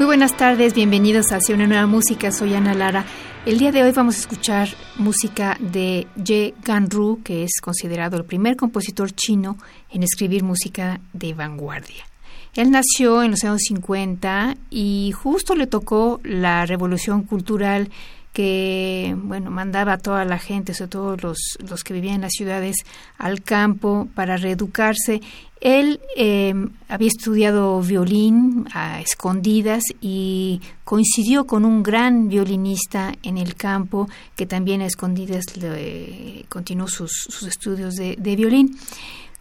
Muy buenas tardes, bienvenidos Hacia una nueva música, soy Ana Lara. El día de hoy vamos a escuchar música de Ye Ganru, que es considerado el primer compositor chino en escribir música de vanguardia. Él nació en los años 50 y justo le tocó la revolución cultural que bueno mandaba a toda la gente, sobre todo los, los que vivían en las ciudades, al campo para reeducarse. Él eh, había estudiado violín a escondidas y coincidió con un gran violinista en el campo que también a escondidas continuó sus, sus estudios de, de violín.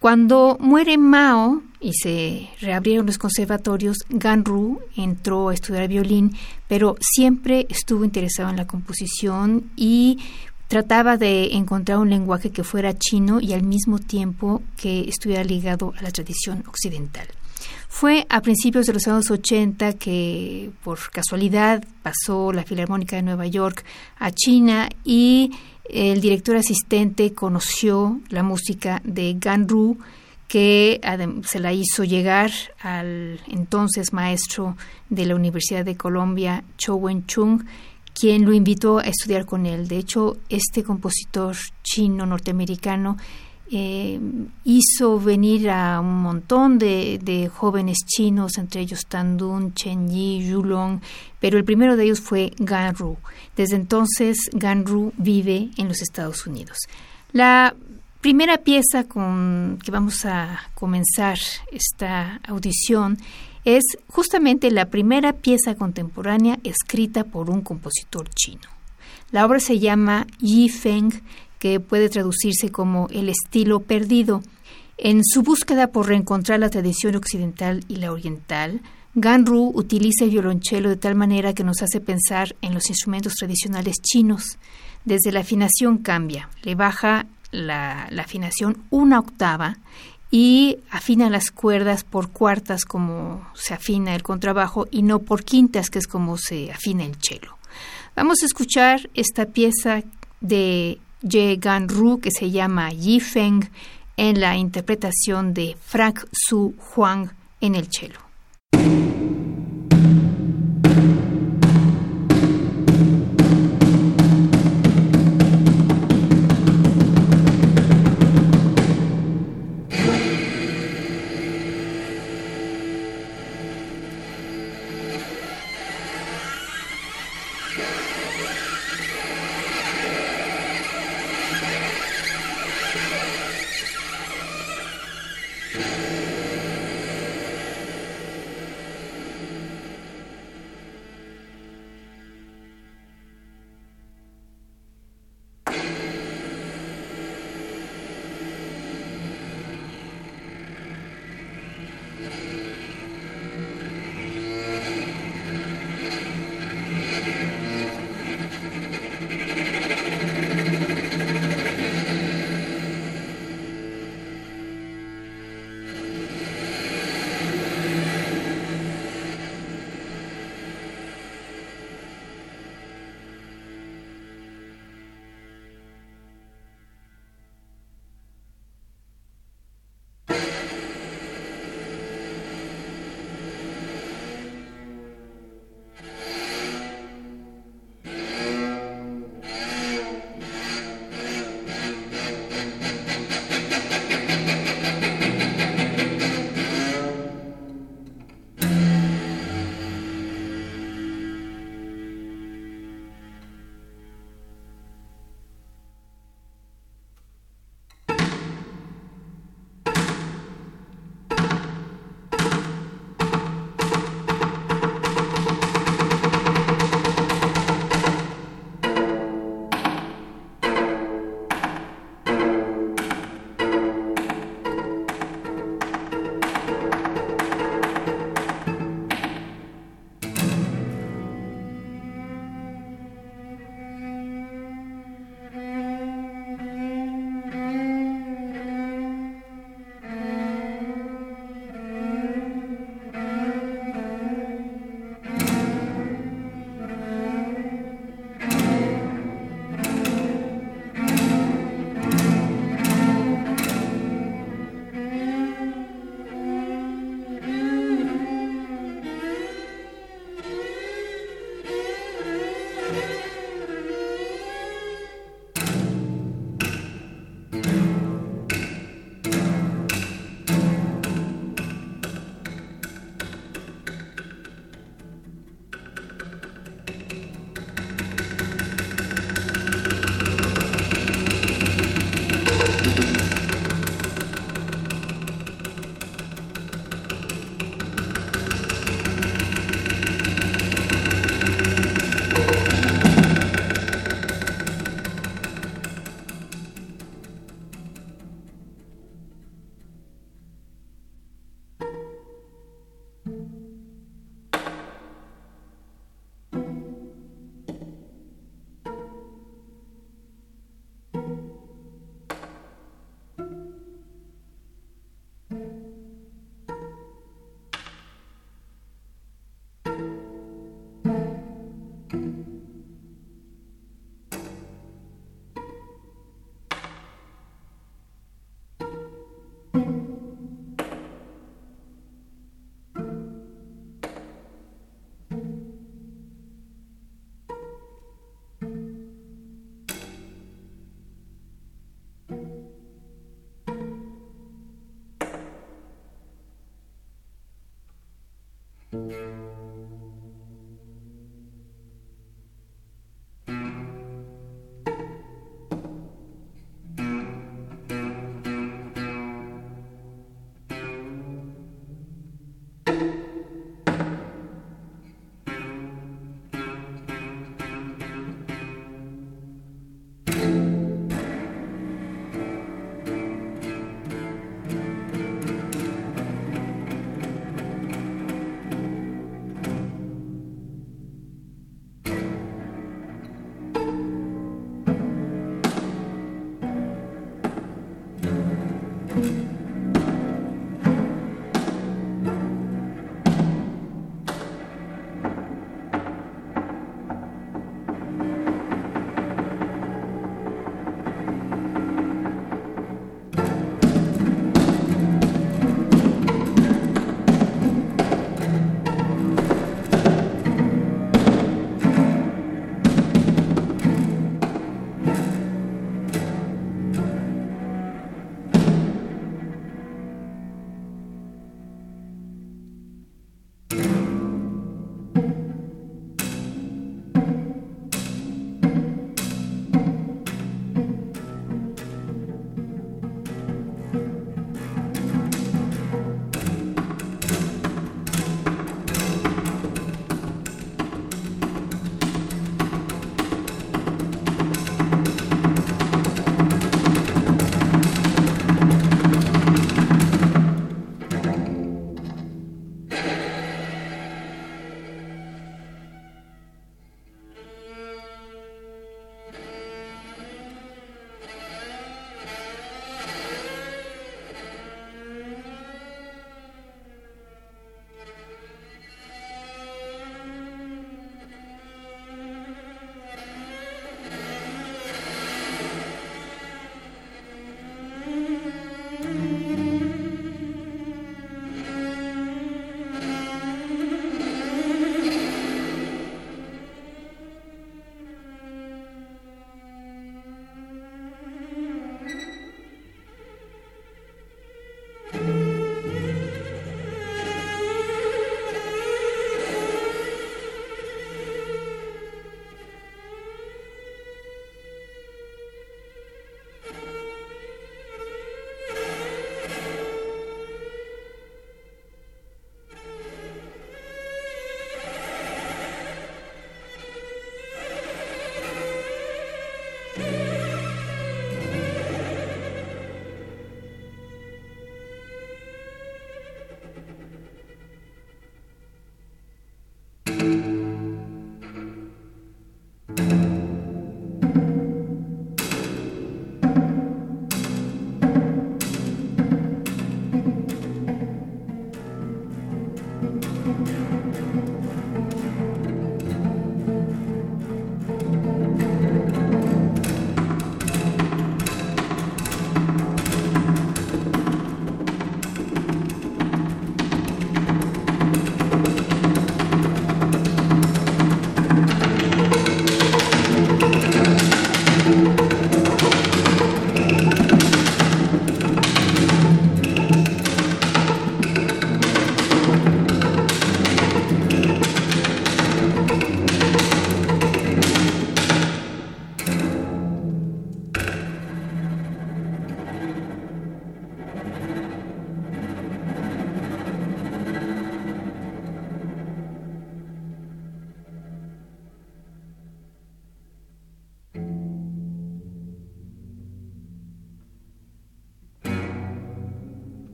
Cuando muere Mao y se reabrieron los conservatorios, Ganru entró a estudiar violín, pero siempre estuvo interesado en la composición y trataba de encontrar un lenguaje que fuera chino y al mismo tiempo que estuviera ligado a la tradición occidental. Fue a principios de los años 80 que por casualidad pasó la Filarmónica de Nueva York a China y el director asistente conoció la música de Ganru, que se la hizo llegar al entonces maestro de la Universidad de Colombia, Cho Wen-chung, quien lo invitó a estudiar con él. De hecho, este compositor chino norteamericano eh, hizo venir a un montón de, jóvenes chinos, entre ellos Tandun, Chen Yi, Yulong, pero el primero de ellos fue Ganru. Desde entonces, Ganru vive en los Estados Unidos. La primera pieza con que vamos a comenzar esta audición es justamente la primera pieza contemporánea escrita por un compositor chino. La obra se llama Yi Feng puede traducirse como el estilo perdido. En su búsqueda por reencontrar la tradición occidental y la oriental, Ganru utiliza el violonchelo de tal manera que nos hace pensar en los instrumentos tradicionales chinos. Desde la afinación cambia, le baja la, la afinación una octava y afina las cuerdas por cuartas como se afina el contrabajo y no por quintas que es como se afina el cello. Vamos a escuchar esta pieza de Ye Gan-ru que se llama Yi Feng en la interpretación de Frank Su Huang en el cello.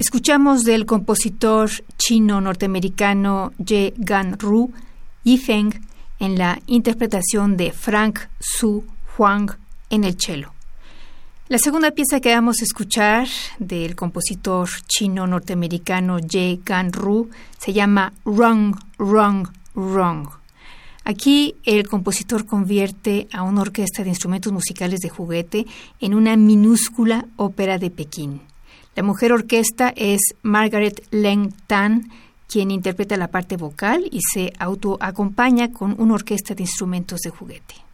Escuchamos del compositor chino-norteamericano Ye Gan-ru, Yifeng, en la interpretación de Frank Su Huang en el cello. La segunda pieza que vamos a escuchar del compositor chino-norteamericano Ye Gan-ru se llama Wrong, Wrong, Wrong. Aquí el compositor convierte a una orquesta de instrumentos musicales de juguete en una minúscula ópera de Pekín. La mujer orquesta es Margaret Leng Tan, quien interpreta la parte vocal y se autoacompaña con una orquesta de instrumentos de juguete.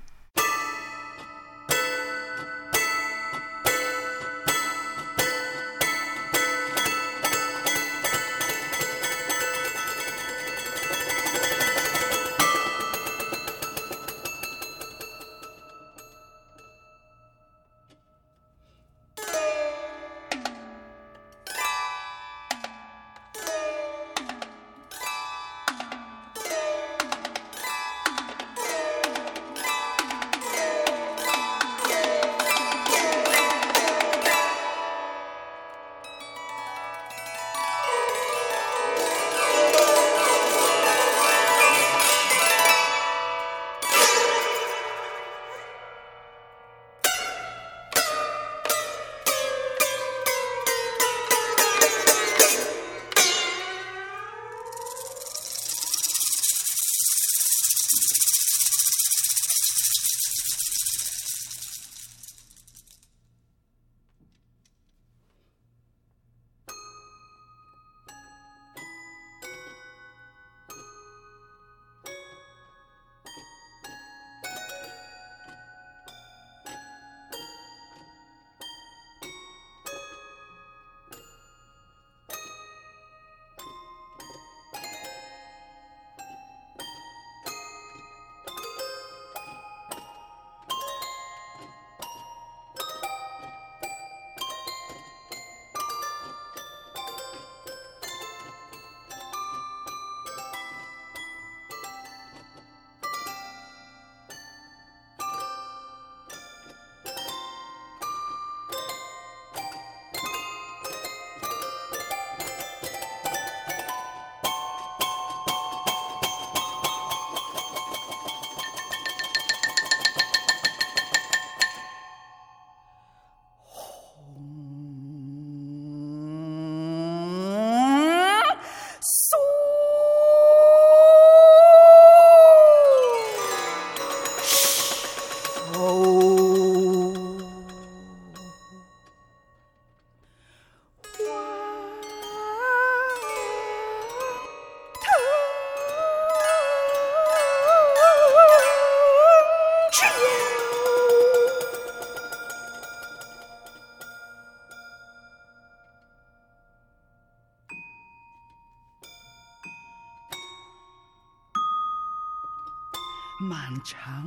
长，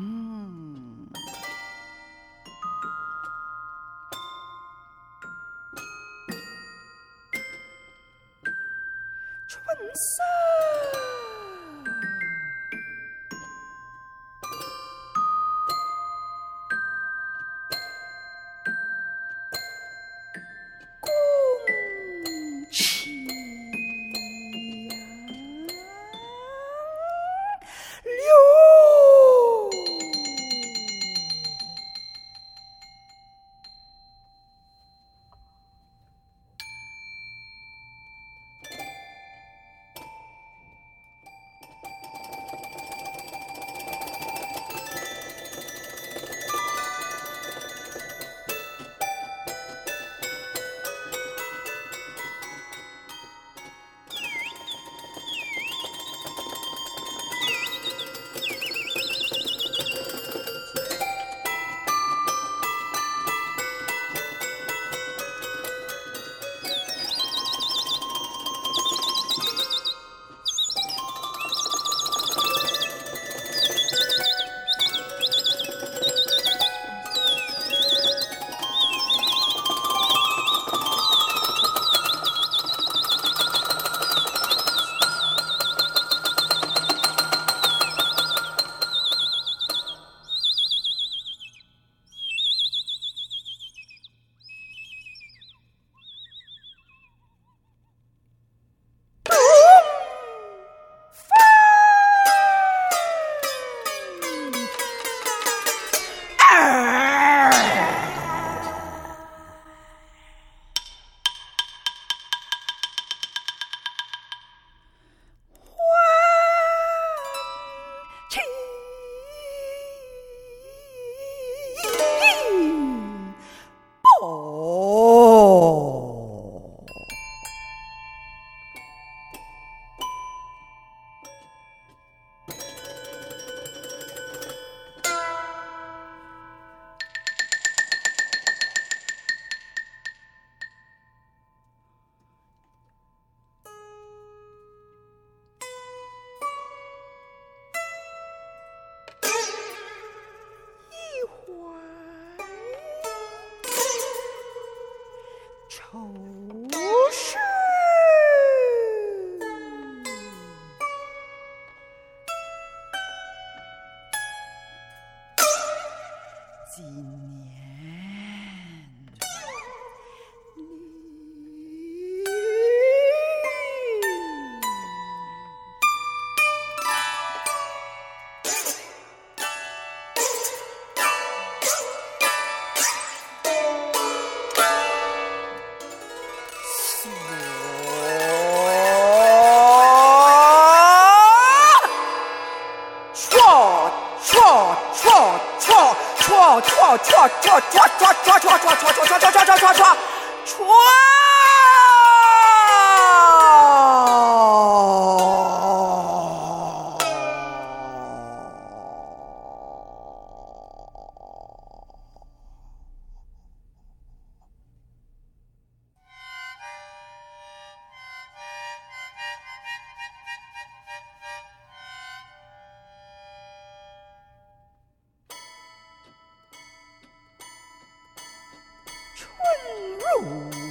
春山 what, what, what? Roo.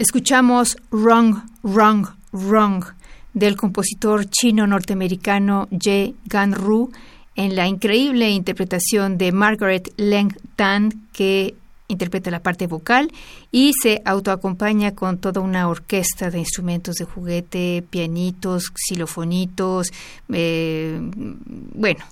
Escuchamos Wrong, Wrong, Wrong del compositor chino-norteamericano Ye Ganru en la increíble interpretación de Margaret Leng Tan, que interpreta la parte vocal y se autoacompaña con toda una orquesta de instrumentos de juguete, pianitos, xilofonitos, eh, bueno,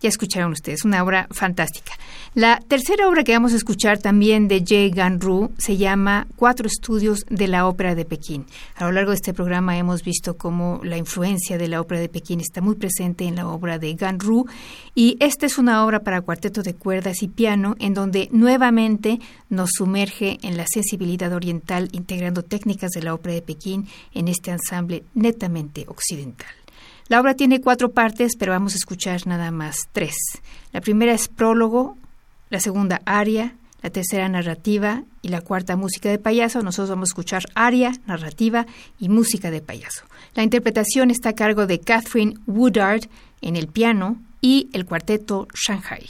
ya escucharon ustedes, una obra fantástica. La tercera obra que vamos a escuchar también de Jay Ganru se llama Cuatro estudios de la ópera de Pekín. A lo largo de este programa hemos visto cómo la influencia de la ópera de Pekín está muy presente en la obra de Ganru y esta es una obra para cuarteto de cuerdas y piano en donde nuevamente nos sumerge en la sensibilidad oriental integrando técnicas de la ópera de Pekín en este ensamble netamente occidental. La obra tiene cuatro partes, pero vamos a escuchar nada más tres. La primera es prólogo, la segunda aria, la tercera narrativa y la cuarta música de payaso. Nosotros vamos a escuchar aria, narrativa y música de payaso. La interpretación está a cargo de Catherine Woodard en el piano y el cuarteto Shanghai.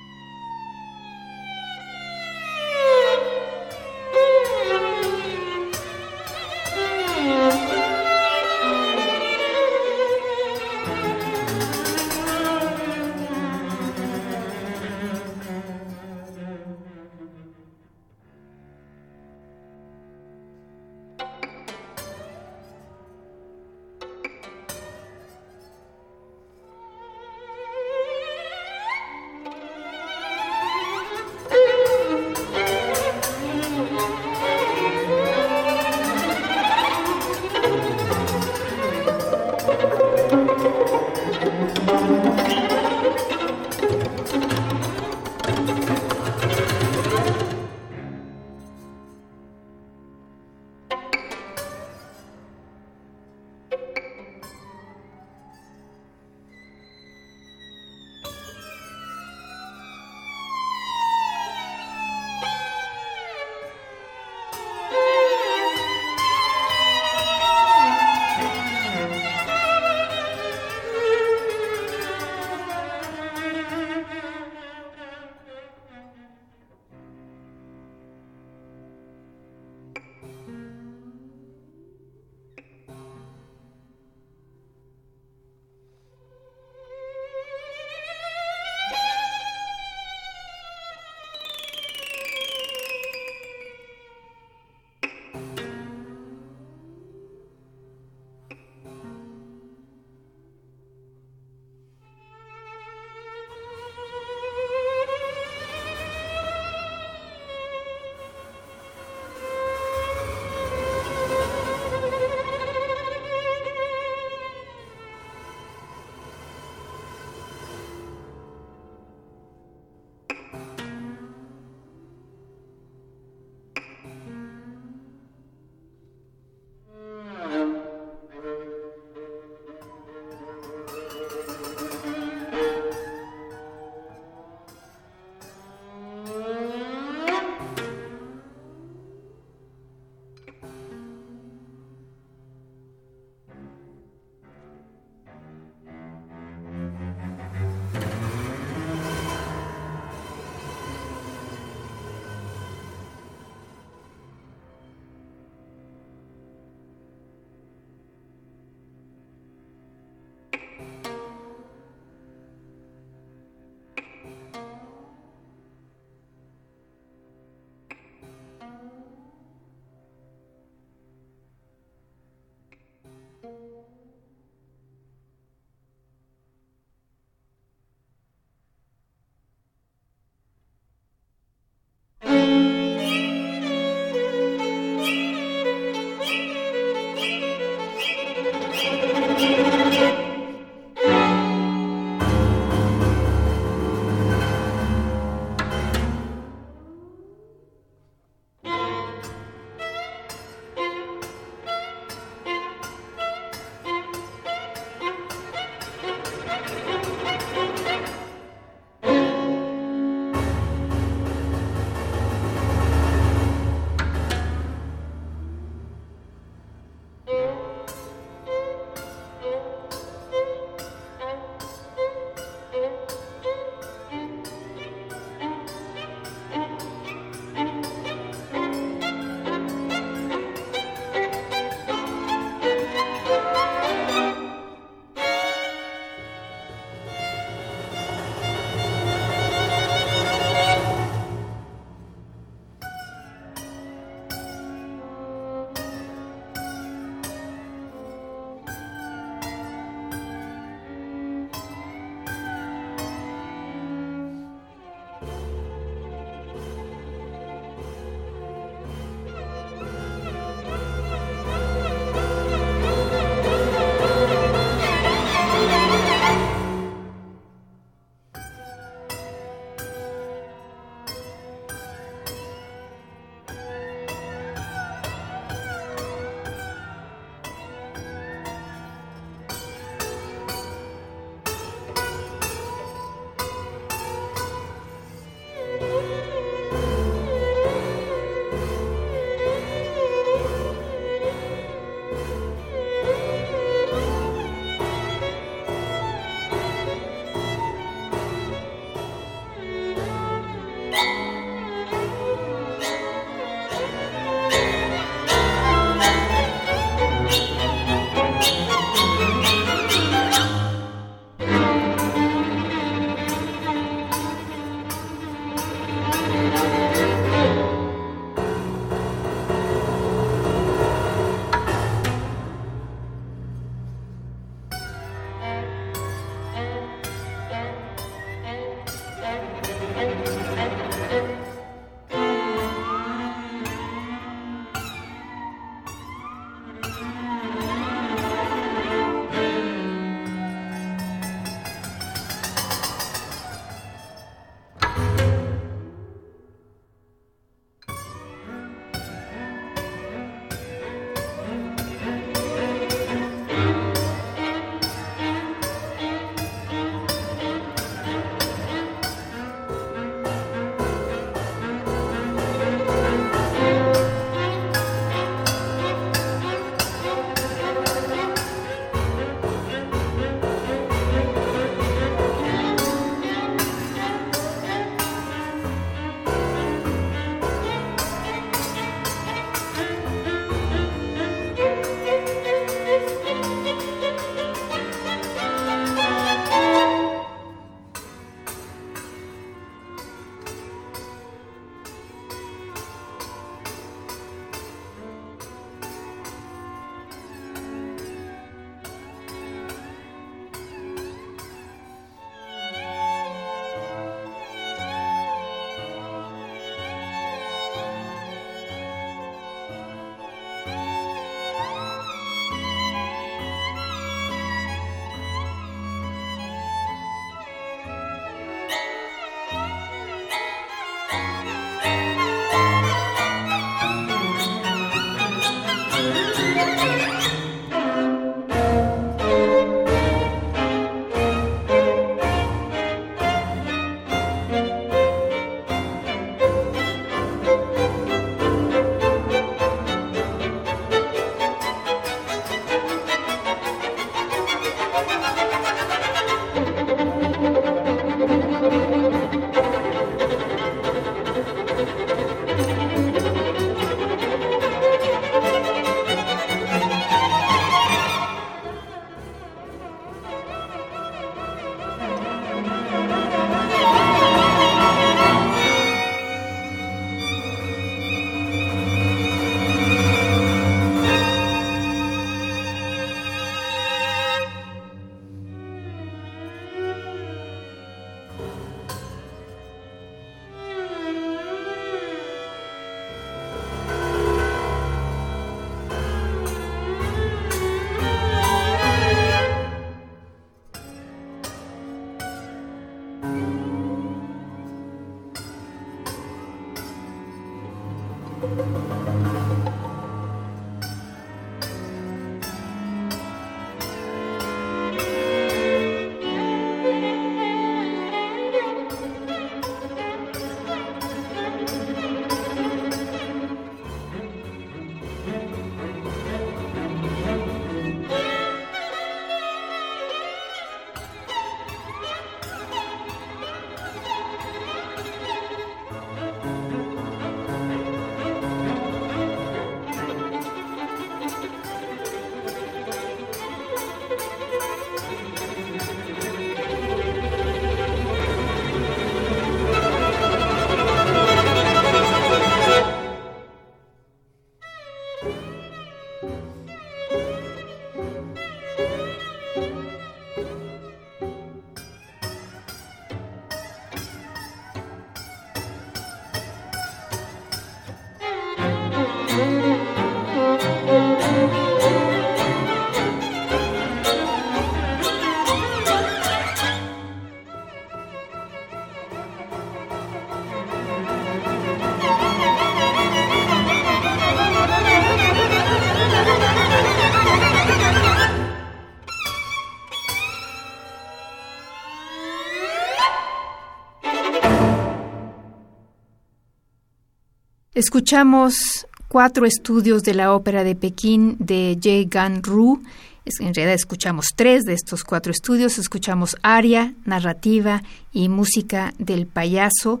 Escuchamos cuatro estudios de la ópera de Pekín de Jay Gan Ru. En realidad escuchamos tres de estos cuatro estudios. Escuchamos aria, narrativa y música del payaso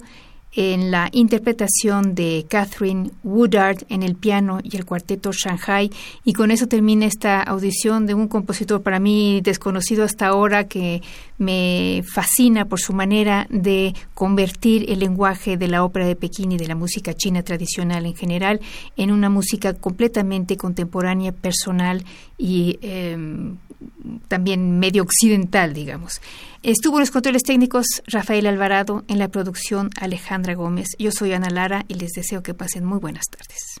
en la interpretación de Catherine Woodard en el piano y el cuarteto Shanghai. Y con eso termina esta audición de un compositor para mí desconocido hasta ahora que me fascina por su manera de convertir el lenguaje de la ópera de Pekín y de la música china tradicional en general en una música completamente contemporánea, personal y em, también medio occidental, digamos. Estuvo en los controles técnicos Rafael Alvarado, en la producción Alejandra Gómez. Yo soy Ana Lara y les deseo que pasen muy buenas tardes.